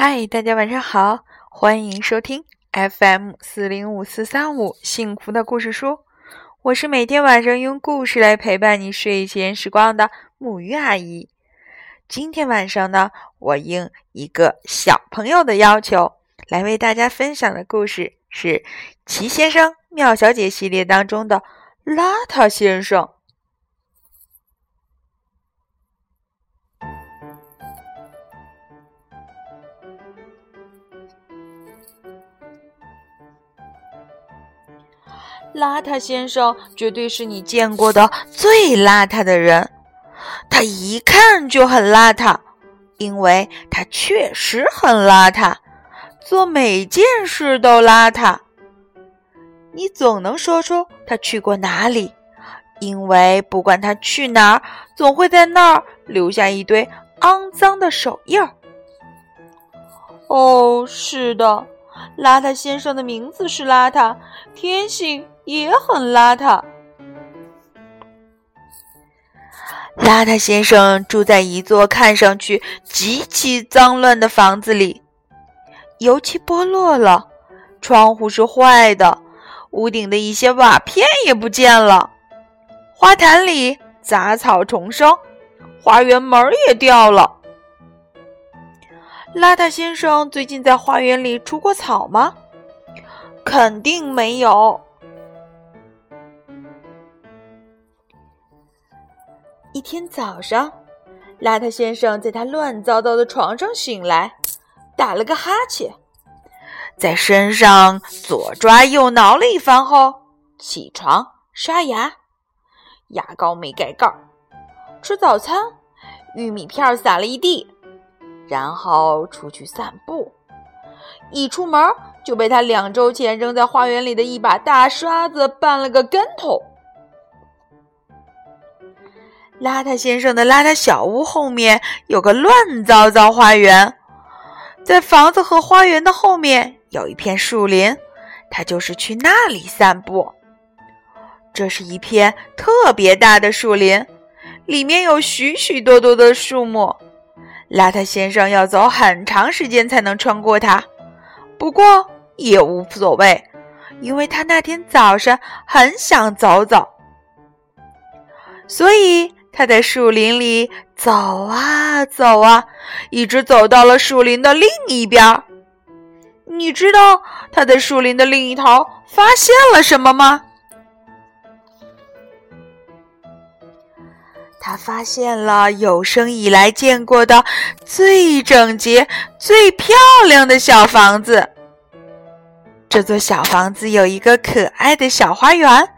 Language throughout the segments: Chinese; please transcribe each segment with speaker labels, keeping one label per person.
Speaker 1: 嗨，大家晚上好，欢迎收听 FM 四零五四三五幸福的故事书。我是每天晚上用故事来陪伴你睡前时光的木鱼阿姨。今天晚上呢，我应一个小朋友的要求，来为大家分享的故事是《奇先生妙小姐》系列当中的《邋遢先生》。邋遢先生绝对是你见过的最邋遢的人，他一看就很邋遢，因为他确实很邋遢，做每件事都邋遢。你总能说出他去过哪里，因为不管他去哪儿，总会在那儿留下一堆肮脏的手印儿。哦，是的，邋遢先生的名字是邋遢，天性。也很邋遢。邋遢先生住在一座看上去极其脏乱的房子里，油漆剥落了，窗户是坏的，屋顶的一些瓦片也不见了，花坛里杂草丛生，花园门也掉了。邋遢先生最近在花园里除过草吗？肯定没有。一天早上，邋遢先生在他乱糟糟的床上醒来，打了个哈欠，在身上左抓右挠了一番后，起床刷牙，牙膏没盖盖儿，吃早餐，玉米片撒了一地，然后出去散步，一出门就被他两周前扔在花园里的一把大刷子绊了个跟头。邋遢先生的邋遢小屋后面有个乱糟糟花园，在房子和花园的后面有一片树林，他就是去那里散步。这是一片特别大的树林，里面有许许多多的树木，邋遢先生要走很长时间才能穿过它。不过也无所谓，因为他那天早上很想走走，所以。他在树林里走啊走啊，一直走到了树林的另一边。你知道他在树林的另一头发现了什么吗？他发现了有生以来见过的最整洁、最漂亮的小房子。这座小房子有一个可爱的小花园。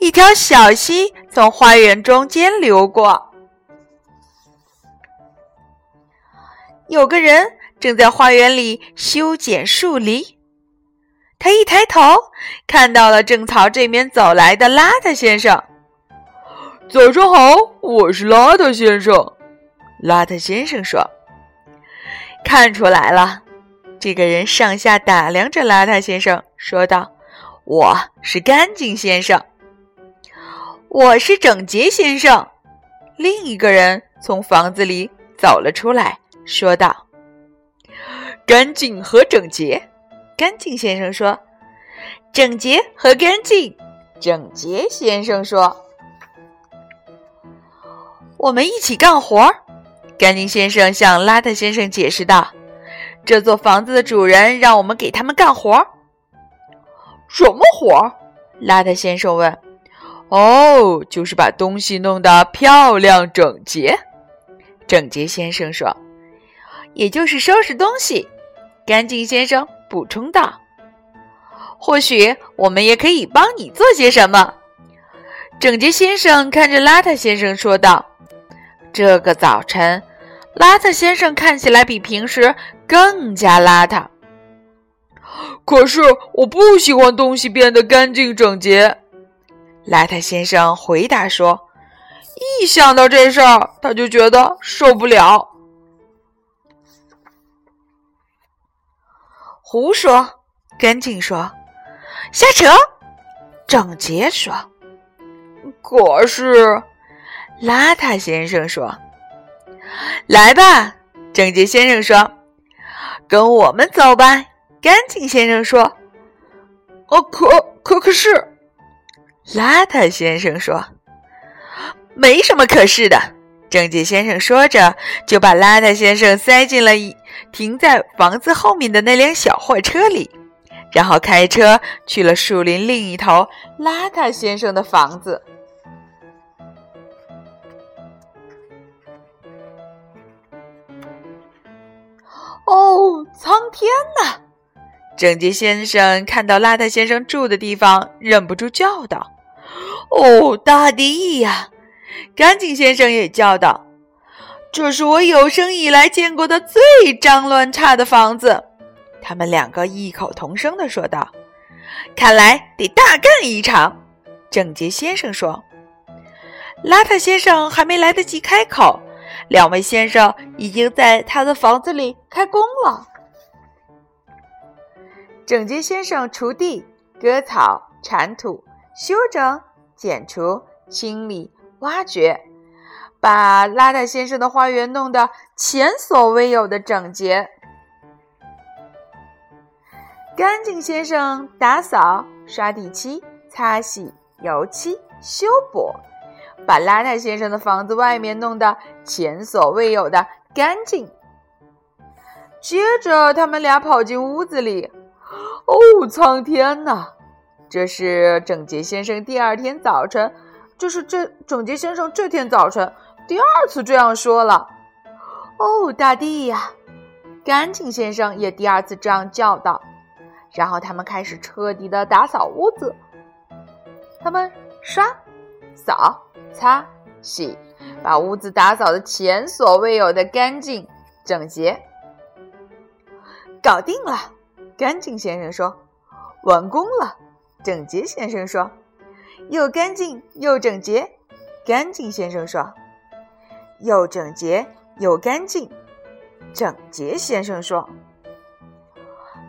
Speaker 1: 一条小溪从花园中间流过，有个人正在花园里修剪树篱。他一抬头，看到了正朝这边走来的邋遢先生。
Speaker 2: 早上好，我是邋遢先生。
Speaker 1: 邋遢先生说：“看出来了。”这个人上下打量着邋遢先生，说道：“我是干净先生。”我是整洁先生。另一个人从房子里走了出来，说道：“
Speaker 2: 干净和整洁。”
Speaker 1: 干净先生说：“整洁和干净。”整洁先生说：“我们一起干活。”干净先生向邋遢先生解释道：“这座房子的主人让我们给他们干活。”
Speaker 2: 什么活？
Speaker 1: 邋遢先生问。
Speaker 2: 哦，就是把东西弄得漂亮整洁。
Speaker 1: 整洁先生说：“也就是收拾东西。”干净先生补充道：“或许我们也可以帮你做些什么。”整洁先生看着邋遢先生说道：“这个早晨，邋遢先生看起来比平时更加邋遢。
Speaker 2: 可是我不喜欢东西变得干净整洁。”
Speaker 1: 邋遢先生回答说：“
Speaker 2: 一想到这事儿，他就觉得受不了。”
Speaker 1: 胡说！干净说：“瞎扯！”整洁说：“
Speaker 2: 可是……”
Speaker 1: 邋遢先生说：“来吧！”整洁先生说：“跟我们走吧。”干净先生说。
Speaker 2: “哦，可可可是。”
Speaker 1: 邋遢先生说。“没什么可是的。”整洁先生说着，就把邋遢先生塞进了停在房子后面的那辆小货车里，然后开车去了树林另一头邋遢先生的房子。哦，苍天呐！整洁先生看到邋遢先生住的地方，忍不住叫道：“哦，大地呀！”干净先生也叫道：“这是我有生以来见过的最脏乱差的房子。”他们两个异口同声地说道：“看来得大干一场。”整洁先生说：“邋遢先生还没来得及开口，两位先生已经在他的房子里开工了。”整洁先生锄地、割草、铲土、修整、剪除、清理。挖掘，把邋遢先生的花园弄得前所未有的整洁。干净先生打扫、刷地漆、擦洗、油漆、修补，把邋遢先生的房子外面弄得前所未有的干净。接着，他们俩跑进屋子里。哦，苍天呐！这是整洁先生第二天早晨。这是这整洁先生这天早晨第二次这样说了。哦，大地呀！干净先生也第二次这样叫道。然后他们开始彻底的打扫屋子。他们刷、扫、擦、洗，把屋子打扫的前所未有的干净整洁。搞定了，干净先生说。完工了，整洁先生说。又干净又整洁，干净先生说：“又整洁又干净。”整洁先生说：“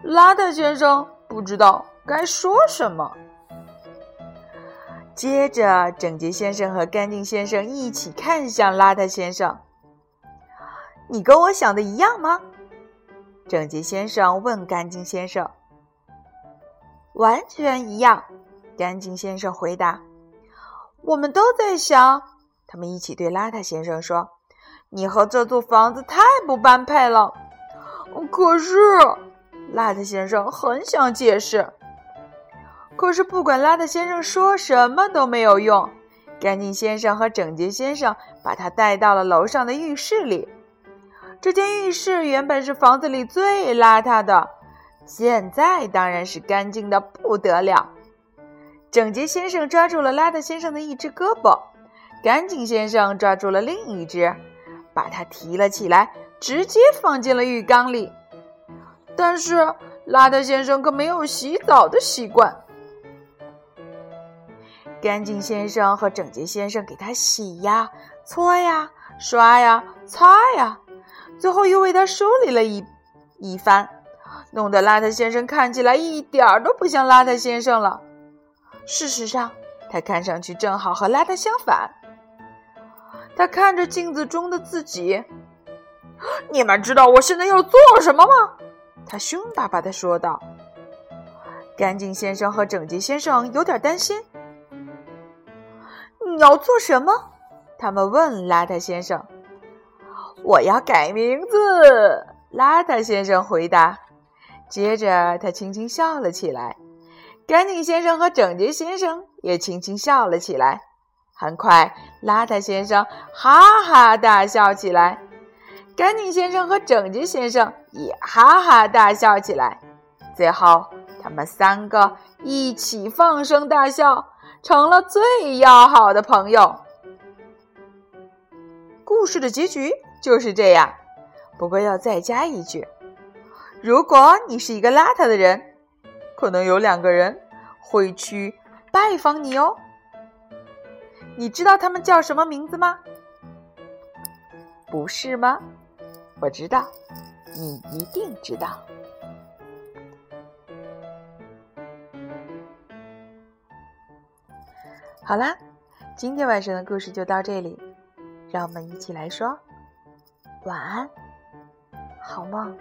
Speaker 1: 邋遢先生不知道该说什么。”接着，整洁先生和干净先生一起看向邋遢先生：“你跟我想的一样吗？”整洁先生问干净先生：“完全一样。”干净先生回答：“我们都在想。”他们一起对邋遢先生说：“你和这座房子太不般配了。”可是，邋遢先生很想解释，可是不管邋遢先生说什么都没有用。干净先生和整洁先生把他带到了楼上的浴室里。这间浴室原本是房子里最邋遢的，现在当然是干净的不得了。整洁先生抓住了邋遢先生的一只胳膊，干净先生抓住了另一只，把它提了起来，直接放进了浴缸里。但是邋遢先生可没有洗澡的习惯，干净先生和整洁先生给他洗呀、搓呀、刷呀、擦呀，最后又为他梳理了一一番，弄得邋遢先生看起来一点儿都不像邋遢先生了。事实上，他看上去正好和邋遢相反。他看着镜子中的自己，你们知道我现在要做什么吗？他凶巴巴地说道。干净先生和整洁先生有点担心。你要做什么？他们问邋遢先生。我要改名字。邋遢先生回答。接着，他轻轻笑了起来。干净先生和整洁先生也轻轻笑了起来。很快，邋遢先生哈哈大笑起来，干净先生和整洁先生也哈哈大笑起来。最后，他们三个一起放声大笑，成了最要好的朋友。故事的结局就是这样。不过要再加一句：如果你是一个邋遢的人。可能有两个人会去拜访你哦。你知道他们叫什么名字吗？不是吗？我知道，你一定知道。好啦，今天晚上的故事就到这里，让我们一起来说晚安，好梦。